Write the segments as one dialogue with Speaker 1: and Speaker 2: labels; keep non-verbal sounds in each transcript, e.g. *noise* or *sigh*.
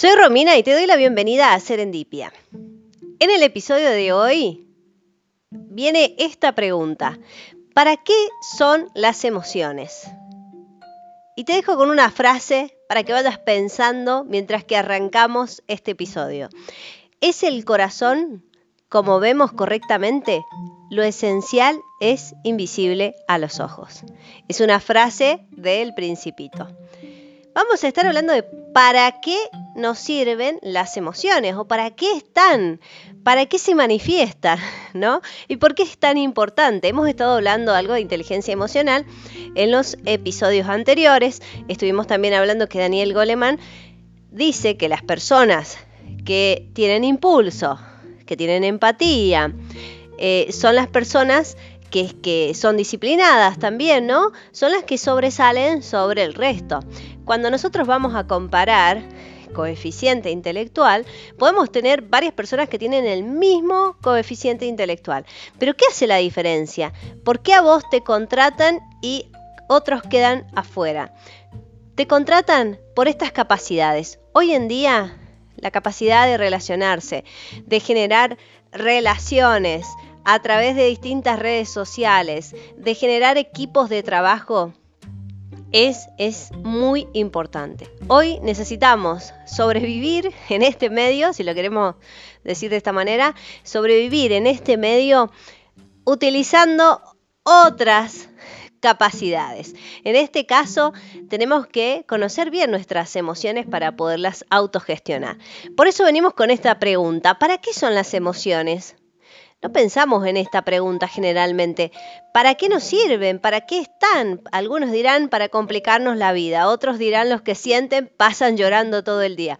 Speaker 1: Soy Romina y te doy la bienvenida a Serendipia. En el episodio de hoy viene esta pregunta. ¿Para qué son las emociones? Y te dejo con una frase para que vayas pensando mientras que arrancamos este episodio. ¿Es el corazón como vemos correctamente? Lo esencial es invisible a los ojos. Es una frase del principito. Vamos a estar hablando de para qué nos sirven las emociones o para qué están, para qué se manifiesta, *laughs* ¿no? Y por qué es tan importante. Hemos estado hablando algo de inteligencia emocional en los episodios anteriores. Estuvimos también hablando que Daniel Goleman dice que las personas que tienen impulso, que tienen empatía, eh, son las personas que, que, son disciplinadas también, ¿no? Son las que sobresalen sobre el resto. Cuando nosotros vamos a comparar coeficiente intelectual, podemos tener varias personas que tienen el mismo coeficiente intelectual. Pero ¿qué hace la diferencia? ¿Por qué a vos te contratan y otros quedan afuera? Te contratan por estas capacidades. Hoy en día, la capacidad de relacionarse, de generar relaciones a través de distintas redes sociales, de generar equipos de trabajo, es, es muy importante. Hoy necesitamos sobrevivir *laughs* en este medio, si lo queremos decir de esta manera, sobrevivir en este medio utilizando otras capacidades. En este caso, tenemos que conocer bien nuestras emociones para poderlas autogestionar. Por eso venimos con esta pregunta, ¿para qué son las emociones? No pensamos en esta pregunta generalmente. ¿Para qué nos sirven? ¿Para qué están? Algunos dirán para complicarnos la vida, otros dirán los que sienten pasan llorando todo el día.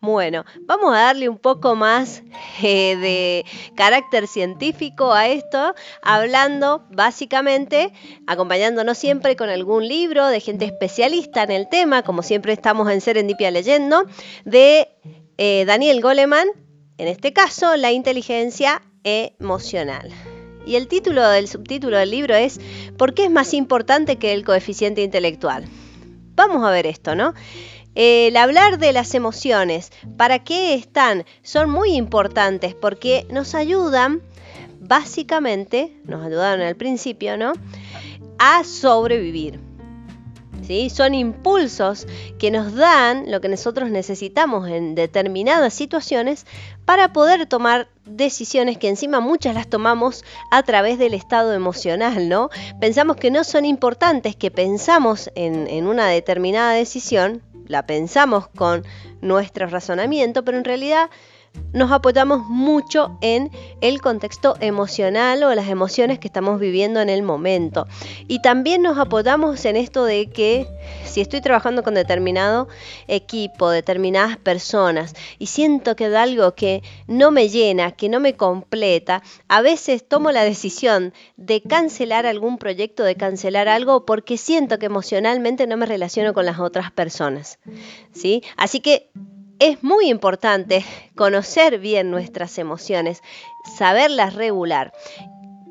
Speaker 1: Bueno, vamos a darle un poco más eh, de carácter científico a esto, hablando básicamente, acompañándonos siempre con algún libro de gente especialista en el tema, como siempre estamos en Serendipia leyendo, de eh, Daniel Goleman, en este caso, la inteligencia emocional. Y el título del subtítulo del libro es ¿Por qué es más importante que el coeficiente intelectual? Vamos a ver esto, ¿no? El hablar de las emociones, ¿para qué están? Son muy importantes porque nos ayudan, básicamente, nos ayudaron al principio, ¿no? A sobrevivir. Son impulsos que nos dan lo que nosotros necesitamos en determinadas situaciones para poder tomar decisiones que encima muchas las tomamos a través del estado emocional, ¿no? Pensamos que no son importantes, que pensamos en, en una determinada decisión, la pensamos con nuestro razonamiento, pero en realidad nos apoyamos mucho en el contexto emocional o las emociones que estamos viviendo en el momento. Y también nos apoyamos en esto de que si estoy trabajando con determinado equipo, determinadas personas, y siento que da algo que no me llena, que no me completa, a veces tomo la decisión de cancelar algún proyecto, de cancelar algo, porque siento que emocionalmente no me relaciono con las otras personas. ¿sí? Así que es muy importante conocer bien nuestras emociones, saberlas regular.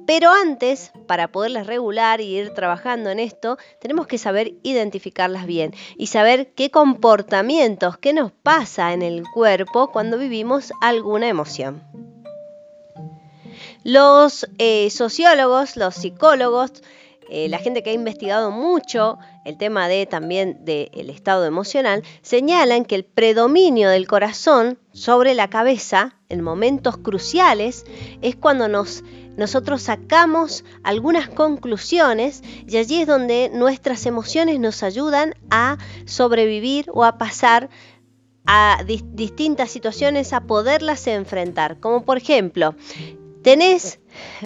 Speaker 1: Pero antes, para poderlas regular y ir trabajando en esto, tenemos que saber identificarlas bien y saber qué comportamientos, qué nos pasa en el cuerpo cuando vivimos alguna emoción. Los eh, sociólogos, los psicólogos, eh, la gente que ha investigado mucho el tema de también del estado emocional, señalan que el predominio del corazón sobre la cabeza en momentos cruciales es cuando nos, nosotros sacamos algunas conclusiones y allí es donde nuestras emociones nos ayudan a sobrevivir o a pasar a distintas situaciones a poderlas enfrentar. Como por ejemplo, tenés,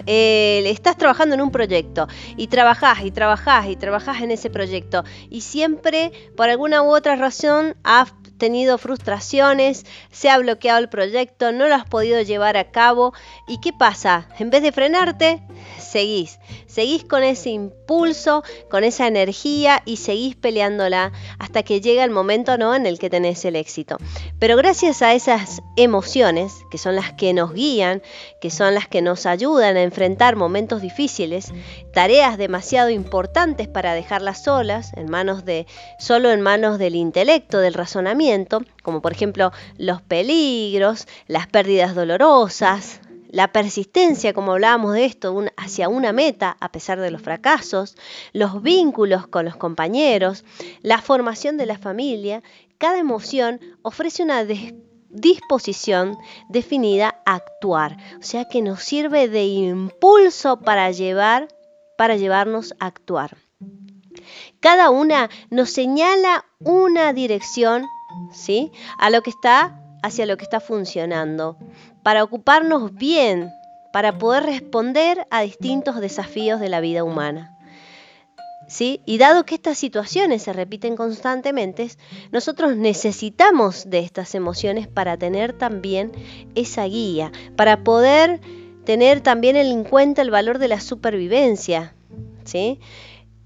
Speaker 1: eh, estás trabajando en un proyecto y trabajás y trabajás y trabajás en ese proyecto y siempre por alguna u otra razón has tenido frustraciones, se ha bloqueado el proyecto, no lo has podido llevar a cabo y ¿qué pasa? En vez de frenarte, seguís, seguís con ese impulso, con esa energía y seguís peleándola hasta que llega el momento ¿no? en el que tenés el éxito. Pero gracias a esas emociones, que son las que nos guían, que son las que nos ayudan, a enfrentar momentos difíciles, tareas demasiado importantes para dejarlas solas, en manos de, solo en manos del intelecto, del razonamiento, como por ejemplo los peligros, las pérdidas dolorosas, la persistencia, como hablábamos de esto, hacia una meta a pesar de los fracasos, los vínculos con los compañeros, la formación de la familia, cada emoción ofrece una disposición definida a actuar, o sea que nos sirve de impulso para llevar para llevarnos a actuar. Cada una nos señala una dirección, ¿sí? A lo que está hacia lo que está funcionando, para ocuparnos bien, para poder responder a distintos desafíos de la vida humana. ¿Sí? Y dado que estas situaciones se repiten constantemente, nosotros necesitamos de estas emociones para tener también esa guía, para poder tener también en cuenta el valor de la supervivencia, ¿sí?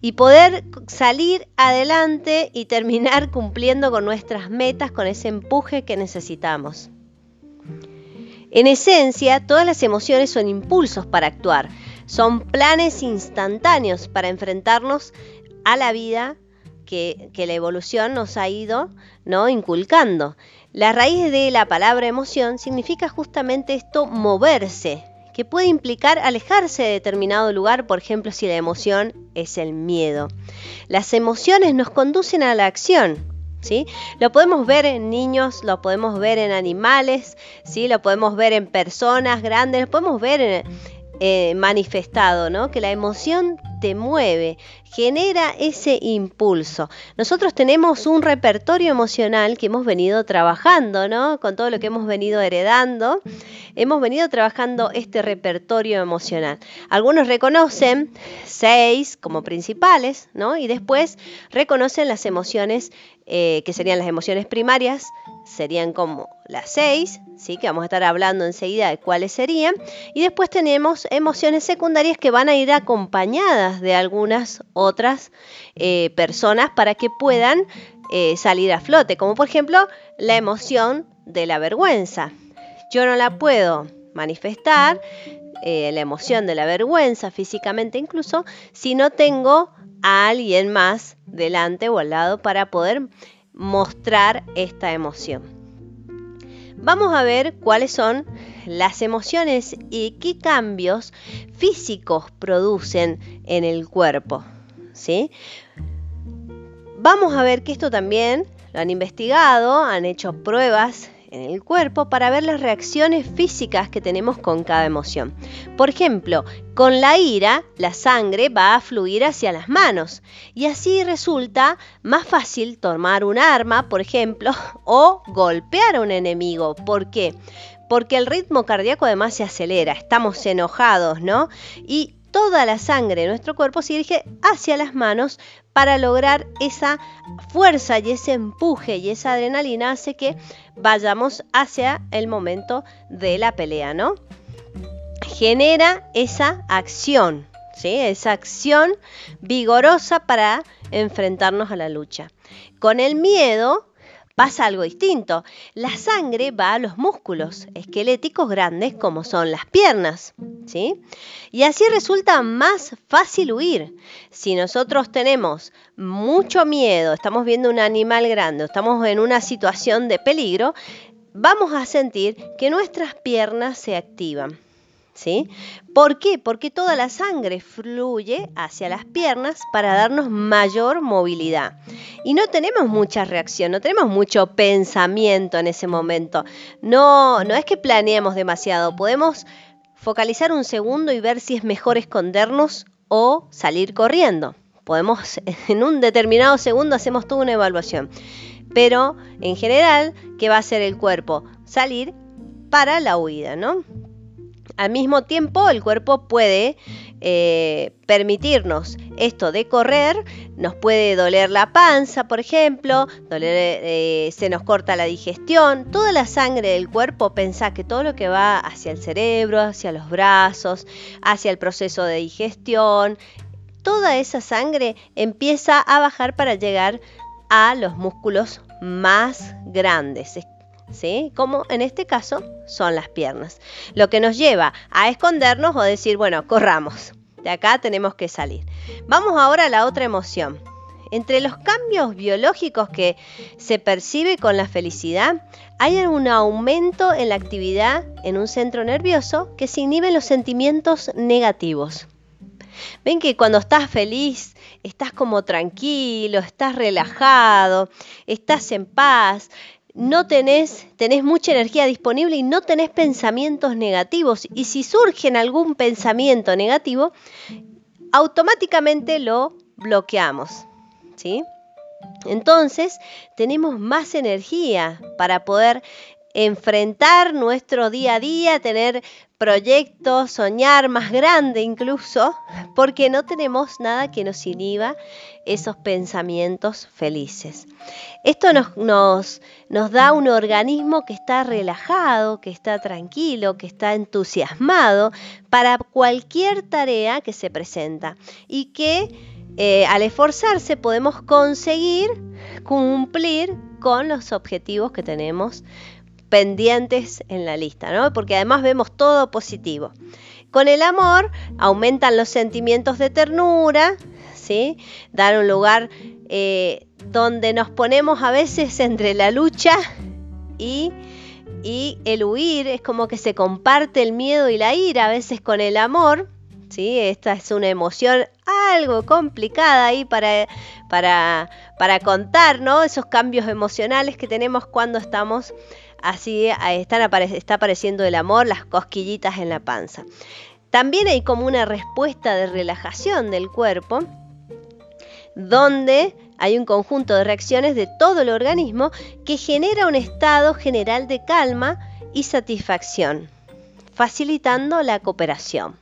Speaker 1: Y poder salir adelante y terminar *laughs* cumpliendo con nuestras metas, con ese empuje que necesitamos. En esencia, todas las emociones son impulsos para actuar, son planes instantáneos para enfrentarnos a la vida que, la evolución nos ha ido ¿no? inculcando. La raíz de la palabra emoción significa justamente esto, moverse, que puede implicar alejarse de determinado lugar, por ejemplo, si la emoción es el miedo. Las emociones nos conducen a la acción, ¿Sí? Lo podemos ver en niños, lo podemos ver en animales, ¿sí? lo podemos ver en personas grandes, lo podemos ver en, eh, manifestado, ¿no? Que la emoción te mueve, genera ese impulso. Nosotros tenemos un repertorio emocional que hemos venido trabajando, ¿no? Con todo lo que hemos venido heredando, hemos venido trabajando este repertorio emocional. Algunos reconocen seis como principales, ¿no? Y después reconocen las emociones eh, que serían las emociones primarias, serían como las seis, ¿sí? que vamos a estar hablando enseguida de cuáles serían. Y después tenemos emociones secundarias que van a ir acompañadas de algunas otras eh, personas para que puedan eh, salir a flote, como por ejemplo la emoción de la vergüenza. Yo no la puedo manifestar, la emoción de la vergüenza físicamente incluso, si no tengo a alguien más delante o al lado para poder mostrar esta emoción. Vamos a ver cuáles son las emociones y qué cambios físicos producen en el cuerpo. ¿sí? Vamos a ver que esto también lo han investigado, han hecho pruebas en el cuerpo para ver las reacciones físicas que tenemos con cada emoción. Por ejemplo, con la ira, la sangre va a fluir hacia las manos y así resulta más fácil tomar un arma, por ejemplo, *laughs* o golpear a un enemigo. ¿Por qué? Porque el ritmo cardíaco además se acelera, estamos enojados, ¿no? Y toda la sangre de nuestro cuerpo se dirige hacia las manos para lograr esa fuerza y ese empuje y esa adrenalina hace que vayamos hacia el momento de la pelea, ¿no? Genera esa acción, ¿sí? Esa acción vigorosa para enfrentarnos a la lucha. Con el miedo pasa algo distinto. La sangre va a los músculos esqueléticos grandes como son las piernas, ¿sí? Y así resulta más fácil huir. Si nosotros tenemos mucho miedo, estamos viendo un animal grande, estamos en una situación de peligro, vamos a sentir que nuestras piernas se activan. ¿Sí? ¿Por qué? Porque toda la sangre fluye hacia las piernas para darnos mayor movilidad. Y no tenemos mucha reacción, no tenemos mucho pensamiento en ese momento. No, no es que planeemos demasiado, podemos focalizar un segundo y ver si es mejor escondernos o salir corriendo. Podemos, *laughs* en un determinado segundo hacemos toda una evaluación. Pero en general, ¿qué va a hacer el cuerpo? Salir para la huida, ¿no? Al mismo tiempo, el cuerpo puede eh, permitirnos esto de correr, nos puede doler la panza, por ejemplo, eh, se nos corta la digestión, toda la sangre del cuerpo, pensá que todo lo que va hacia el cerebro, hacia los brazos, hacia el proceso de digestión, toda esa sangre empieza a bajar para llegar a los músculos más grandes. ¿Sí? Como en este caso son las piernas. Lo que nos lleva a escondernos o decir, bueno, corramos. De acá tenemos que salir. Vamos ahora a la otra emoción. Entre los cambios biológicos que se percibe con la felicidad, hay un aumento en la actividad en un centro nervioso que se inhiben los sentimientos negativos. Ven que cuando estás feliz, estás como tranquilo, estás relajado, estás en paz, no tenés, tenés mucha energía disponible y no tenés pensamientos negativos. Y si surge algún pensamiento negativo, automáticamente lo bloqueamos. ¿sí? Entonces, tenemos más energía para poder enfrentar nuestro día a día, tener proyectos, soñar más grande incluso, porque no tenemos nada que nos inhiba esos pensamientos felices. Esto nos, da un organismo que está relajado, que está tranquilo, que está entusiasmado para cualquier tarea que se presenta y que eh, al esforzarse podemos conseguir cumplir con los objetivos que tenemos pendientes en la lista, ¿no? Porque además vemos todo positivo. Con el amor aumentan los sentimientos de ternura, ¿sí? Dar un lugar eh, donde nos ponemos a veces *laughs* entre la lucha y, el huir, es como que se comparte el miedo y la ira a veces con el amor, ¿sí? Esta es una emoción algo complicada ahí para, para, para contar, ¿no? Esos cambios emocionales que tenemos cuando estamos así, están está apareciendo el amor, las cosquillitas en la panza. También hay como una respuesta de relajación del cuerpo, donde hay un conjunto de reacciones de todo el organismo que genera un estado general de calma y satisfacción, facilitando la cooperación.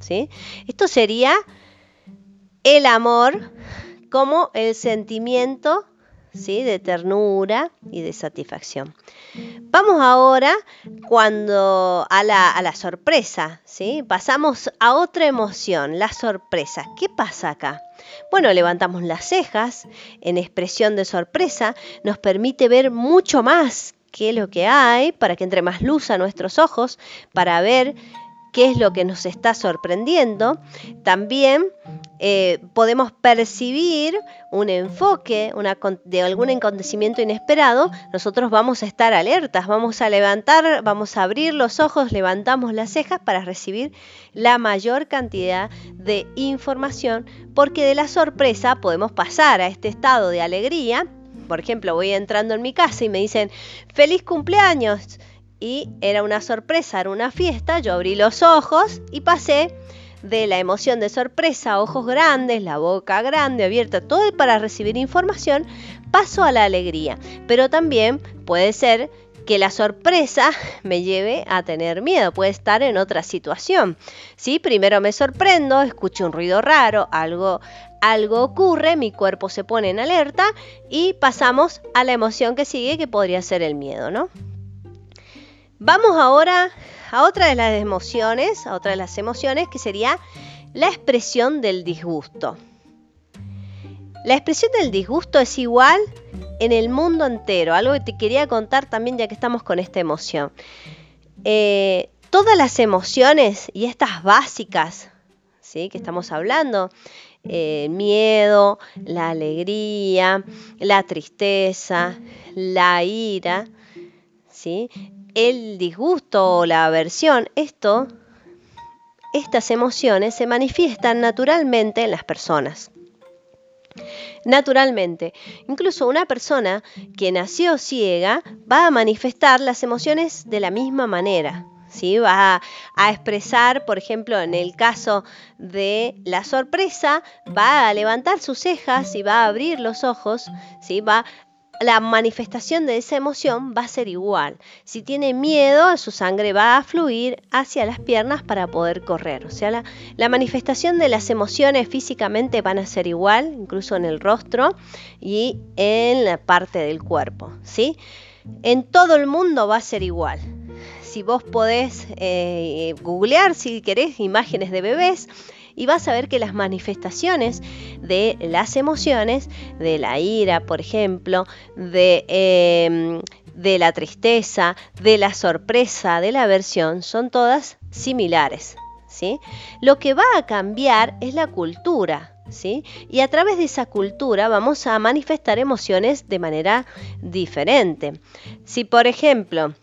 Speaker 1: ¿sí? Esto sería el amor como el sentimiento de ternura y de satisfacción. Vamos ahora cuando a la, a la sorpresa, ¿sí? pasamos a otra emoción, la sorpresa. ¿Qué pasa acá? Bueno, levantamos las cejas en expresión de sorpresa, nos permite ver mucho más que lo que hay, para que entre más luz a nuestros ojos, para ver qué es lo que nos está sorprendiendo. También eh, podemos percibir un enfoque de algún acontecimiento inesperado, nosotros vamos a estar alertas, vamos a levantar, vamos a abrir los ojos, levantamos las cejas para recibir la mayor cantidad de información, porque de la sorpresa podemos pasar a este estado de alegría. Por ejemplo, voy entrando en mi casa y me dicen, feliz cumpleaños y era una sorpresa, era una fiesta, yo abrí los ojos y pasé de la emoción de sorpresa, ojos grandes, la boca grande, abierta, todo para recibir información, paso a la alegría. Pero también puede ser que la sorpresa *laughs* me lleve a tener miedo, puede estar en otra situación. ¿sí? Primero me sorprendo, escucho un ruido raro, algo, algo ocurre, mi cuerpo se pone en alerta y pasamos a la emoción que sigue, que podría ser el miedo, ¿no? Vamos ahora a otra de las emociones, a otra de las emociones que sería la expresión del disgusto. La expresión del disgusto es igual en el mundo entero, algo que te quería contar también ya que estamos con esta emoción. Eh, todas las emociones y estas básicas ¿sí? que estamos hablando, eh, miedo, la alegría, la tristeza, la ira, ¿sí? El disgusto o la aversión, esto, estas emociones se manifiestan naturalmente en las personas. Naturalmente, incluso una persona que nació ciega va a manifestar las emociones de la misma manera. Va a, a, expresar, por ejemplo, en el caso de la sorpresa, va a levantar sus cejas y va a abrir los ojos, ¿sí? va la manifestación de esa emoción va a ser igual. Si tiene miedo, su sangre va a fluir hacia las piernas para poder correr. O sea, la, manifestación de las emociones físicamente van a ser igual, incluso en el rostro y en la parte del cuerpo. ¿sí? En todo el mundo va a ser igual. Si vos podés eh, googlear, si querés, imágenes de bebés, y vas a ver que las manifestaciones de las emociones, de la ira, por ejemplo, de, em, de la tristeza, de la sorpresa, de la aversión, son todas similares. ¿sí? Lo que va a cambiar es la cultura. ¿Sí? Y a través de esa cultura vamos a manifestar emociones de manera diferente. Si por ejemplo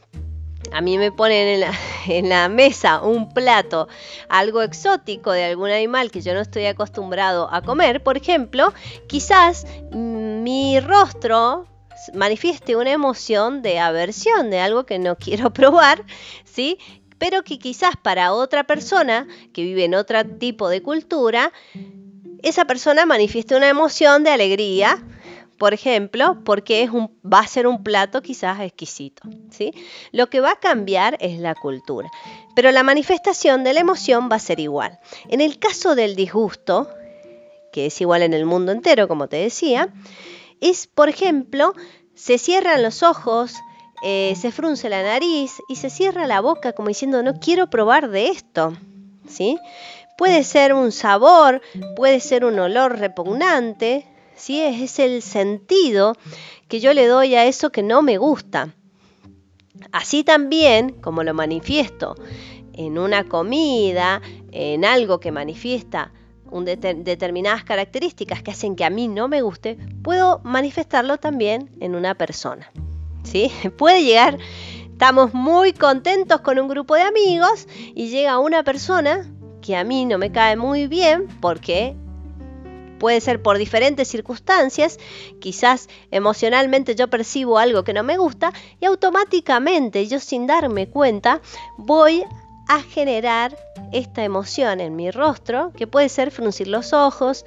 Speaker 1: a mí me ponen *laughs* en la, mesa un plato, algo exótico de algún animal que yo no estoy acostumbrado a comer, por ejemplo, quizás mi rostro manifieste una emoción de aversión, de algo que no *laughs* quiero probar, ¿sí? Pero que quizás para otra persona que vive en otro tipo de cultura, esa persona manifieste una emoción de alegría, por ejemplo, porque va a ser un plato quizás exquisito. ¿sí? Lo que va a cambiar es la cultura, pero la manifestación de la emoción va a ser igual. En el caso del disgusto, que es igual en el mundo entero, como te decía, es, por ejemplo, se cierran los ojos, eh, se frunce la nariz y se cierra la boca como diciendo no quiero probar de esto. ¿sí? Puede ser un sabor, puede ser un olor repugnante, ¿sí? Es, el sentido que yo le doy a eso que no me gusta. Así también, como lo manifiesto en una comida, en algo que manifiesta determinadas características que hacen que a mí no me guste, puedo manifestarlo también en una persona. ¿sí? *laughs* Puede llegar, estamos muy contentos con un grupo de amigos y llega una persona que a mí no me cae muy bien porque puede ser por diferentes circunstancias, quizás emocionalmente yo percibo algo que no me gusta y automáticamente yo sin darme cuenta voy a generar esta emoción en mi rostro, que puede ser fruncir los ojos,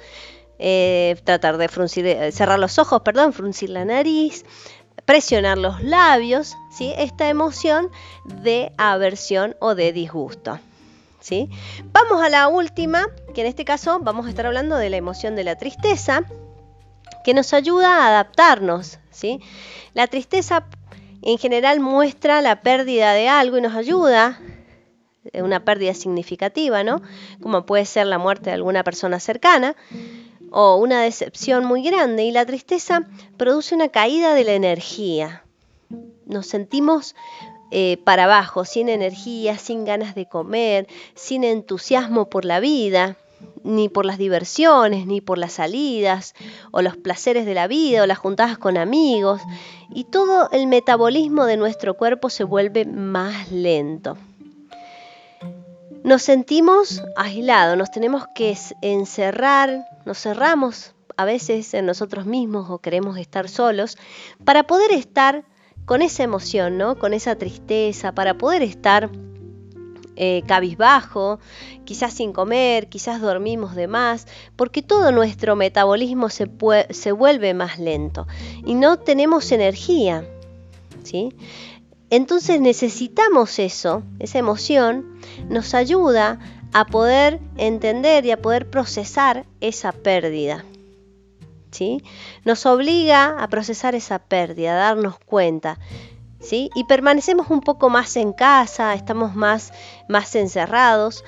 Speaker 1: eh, tratar de fruncir, eh, cerrar los ojos, perdón, fruncir la nariz, presionar los labios, ¿sí? esta emoción de aversión o de disgusto. ¿sí? Vamos a la última, que en este caso vamos a estar hablando de la emoción de la tristeza, que nos ayuda a adaptarnos. ¿sí? La tristeza en general muestra la pérdida de algo y nos ayuda, eh, una pérdida significativa, ¿no? Como puede ser la muerte de alguna persona cercana o una decepción muy grande. Y la tristeza produce una caída de la energía. Nos sentimos eh, para abajo, sin energía, sin ganas de comer, sin entusiasmo por la vida, ni por las diversiones, ni por las salidas, o los placeres de la vida, o las juntadas con amigos, y todo el metabolismo de nuestro cuerpo se vuelve más lento. Nos sentimos aislados, nos tenemos que encerrar, nos cerramos a veces en nosotros mismos o queremos estar solos para poder estar con esa emoción, ¿no? Con esa tristeza, para poder estar eh, cabizbajo, quizás sin comer, quizás dormimos de más, porque todo nuestro metabolismo se, se vuelve más lento y no tenemos energía, ¿sí? Entonces necesitamos eso, esa emoción nos ayuda a poder entender y a poder procesar esa pérdida. ¿sí? Nos obliga a procesar esa pérdida, a darnos cuenta. ¿Sí? Y permanecemos un poco más en casa, estamos más, más encerrados.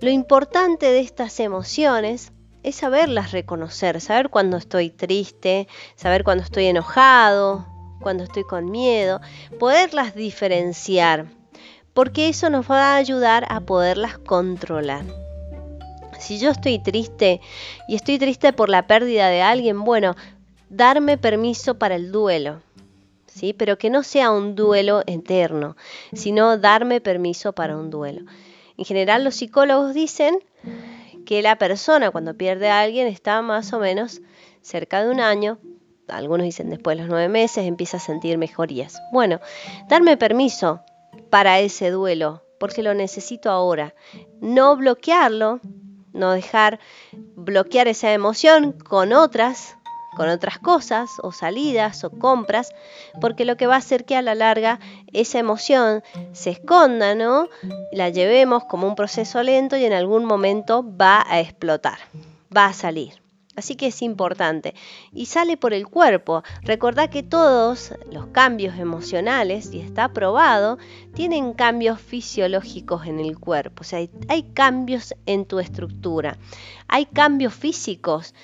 Speaker 1: Lo importante de estas emociones es saberlas reconocer, saber cuando estoy triste, saber cuando estoy enojado, cuando estoy con miedo, poderlas diferenciar, porque eso nos va a ayudar a poderlas controlar. Si yo estoy triste y estoy triste por la pérdida de alguien, bueno, darme permiso para el duelo. Pero que no sea un duelo eterno, sino darme permiso para un duelo. En general los psicólogos dicen que la persona cuando pierde a alguien está más o menos cerca de un año, algunos dicen después de los nueve meses empieza a sentir mejorías. Bueno, darme permiso para ese duelo, porque lo necesito ahora. No bloquearlo, no dejar bloquear esa emoción con otras, con otras cosas o salidas o compras, porque lo que va a hacer que a la larga esa emoción se esconda, ¿no? La llevemos como un proceso lento y en algún momento va a explotar, va a salir. Así que es importante. Y sale por el cuerpo. Recordá que todos los cambios emocionales, y está probado, tienen cambios fisiológicos en el cuerpo. O sea, hay, cambios en tu estructura. Hay cambios físicos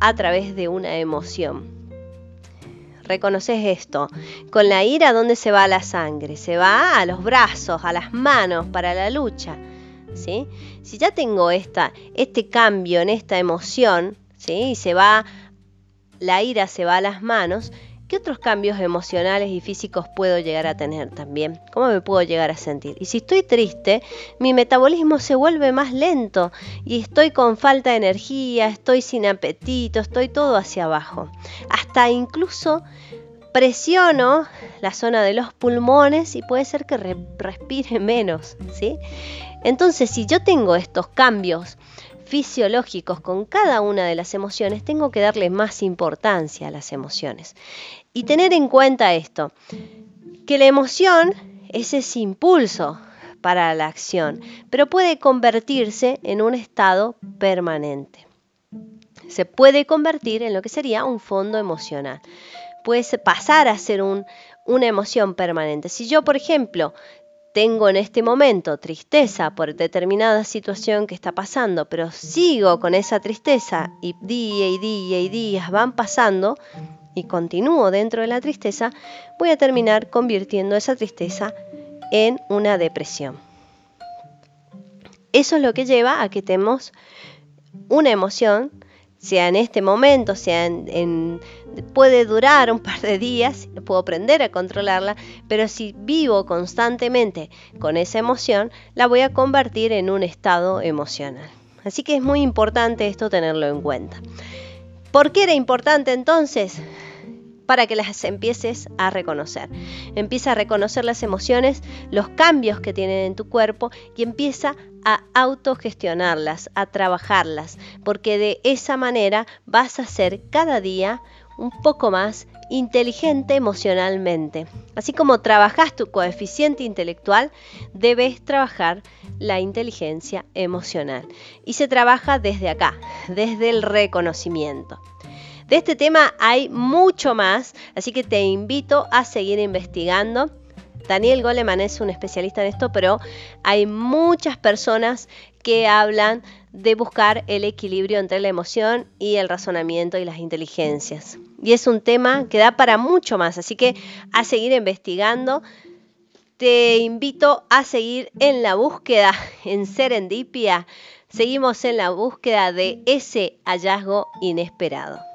Speaker 1: a través de una emoción. reconoces esto. Con la ira, ¿dónde se va la sangre? Se va a los brazos, a las manos para la lucha. ¿sí? Si ya tengo esta, este cambio en esta emoción, ¿sí? y se va, la ira se va a las manos, ¿Qué otros cambios emocionales y físicos puedo llegar a tener también? ¿Cómo me puedo llegar a sentir? Y si estoy triste, mi metabolismo se vuelve más lento y estoy con falta de energía, estoy sin apetito, estoy todo hacia abajo. Hasta incluso presiono la zona de los pulmones y puede ser que respire menos, ¿sí? Entonces, si yo tengo estos cambios fisiológicos con cada una de las emociones, tengo que darle más importancia a las emociones. Y tener en cuenta esto, que la emoción es ese impulso para la acción, pero puede convertirse en un estado permanente. Se puede convertir en lo que sería un fondo emocional. Puede pasar a ser una emoción permanente. Si yo, por ejemplo, tengo en este momento tristeza por determinada situación que está pasando, pero sigo con esa tristeza y día y día y días van pasando y continúo dentro de la tristeza, voy a terminar convirtiendo esa tristeza en una depresión. Eso es lo que lleva a que tenemos una emoción sea en este momento, sea en, puede durar un par de días, *laughs* puedo aprender a controlarla, pero si vivo constantemente con esa emoción, la voy a convertir en un estado emocional. Así que es muy importante esto tenerlo en cuenta. ¿Por qué era importante entonces? Para que las empieces a reconocer. Empieza a reconocer las emociones, los cambios que tienen en tu cuerpo y empieza a autogestionarlas, a trabajarlas, porque de esa manera vas a ser cada día un poco más inteligente emocionalmente. Así como trabajas tu coeficiente intelectual, debes trabajar la inteligencia emocional. Y se trabaja desde acá, desde el reconocimiento. De este tema hay mucho más, así que te invito a seguir investigando. Daniel Goleman es un especialista en esto, pero hay muchas personas que hablan de buscar el equilibrio entre la emoción y el razonamiento y las inteligencias. Y es un tema que da para mucho más, así que a seguir investigando. Te invito a seguir en la búsqueda *laughs* en Serendipia. Seguimos en la búsqueda de ese hallazgo inesperado.